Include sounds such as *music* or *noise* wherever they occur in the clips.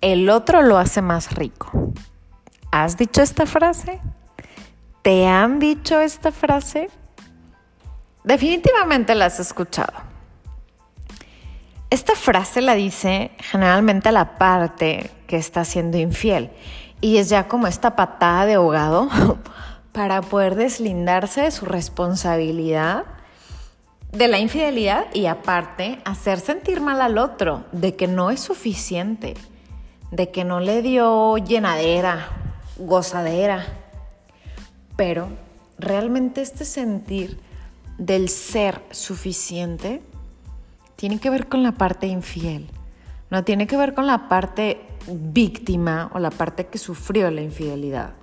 el otro lo hace más rico. ¿Has dicho esta frase? ¿Te han dicho esta frase? Definitivamente la has escuchado. Esta frase la dice generalmente a la parte que está siendo infiel y es ya como esta patada de ahogado *laughs* para poder deslindarse de su responsabilidad de la infidelidad y aparte hacer sentir mal al otro de que no es suficiente, de que no le dio llenadera, gozadera. Pero realmente este sentir del ser suficiente tiene que ver con la parte infiel, no tiene que ver con la parte víctima o la parte que sufrió la infidelidad.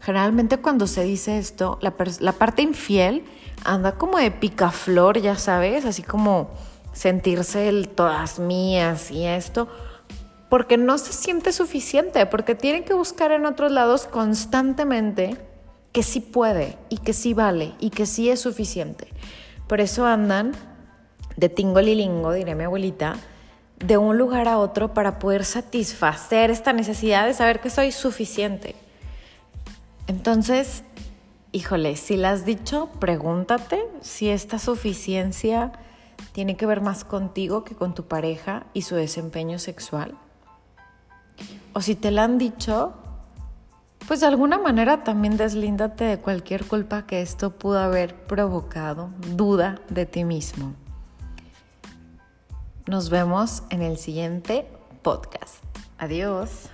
Generalmente cuando se dice esto, la, parte infiel anda como de picaflor, ya sabes, así como sentirse el todas mías y esto, porque no se siente suficiente, porque tiene que buscar en otros lados constantemente que sí puede y que sí vale y que sí es suficiente. Por eso andan de tingo lilingo, diré mi abuelita, de un lugar a otro para poder satisfacer esta necesidad de saber que soy suficiente. Entonces, híjole, si la has dicho, pregúntate si esta suficiencia tiene que ver más contigo que con tu pareja y su desempeño sexual. O si te la han dicho, pues de alguna manera también deslíndate de cualquier culpa que esto pudo haber provocado, duda de ti mismo. Nos vemos en el siguiente podcast. Adiós.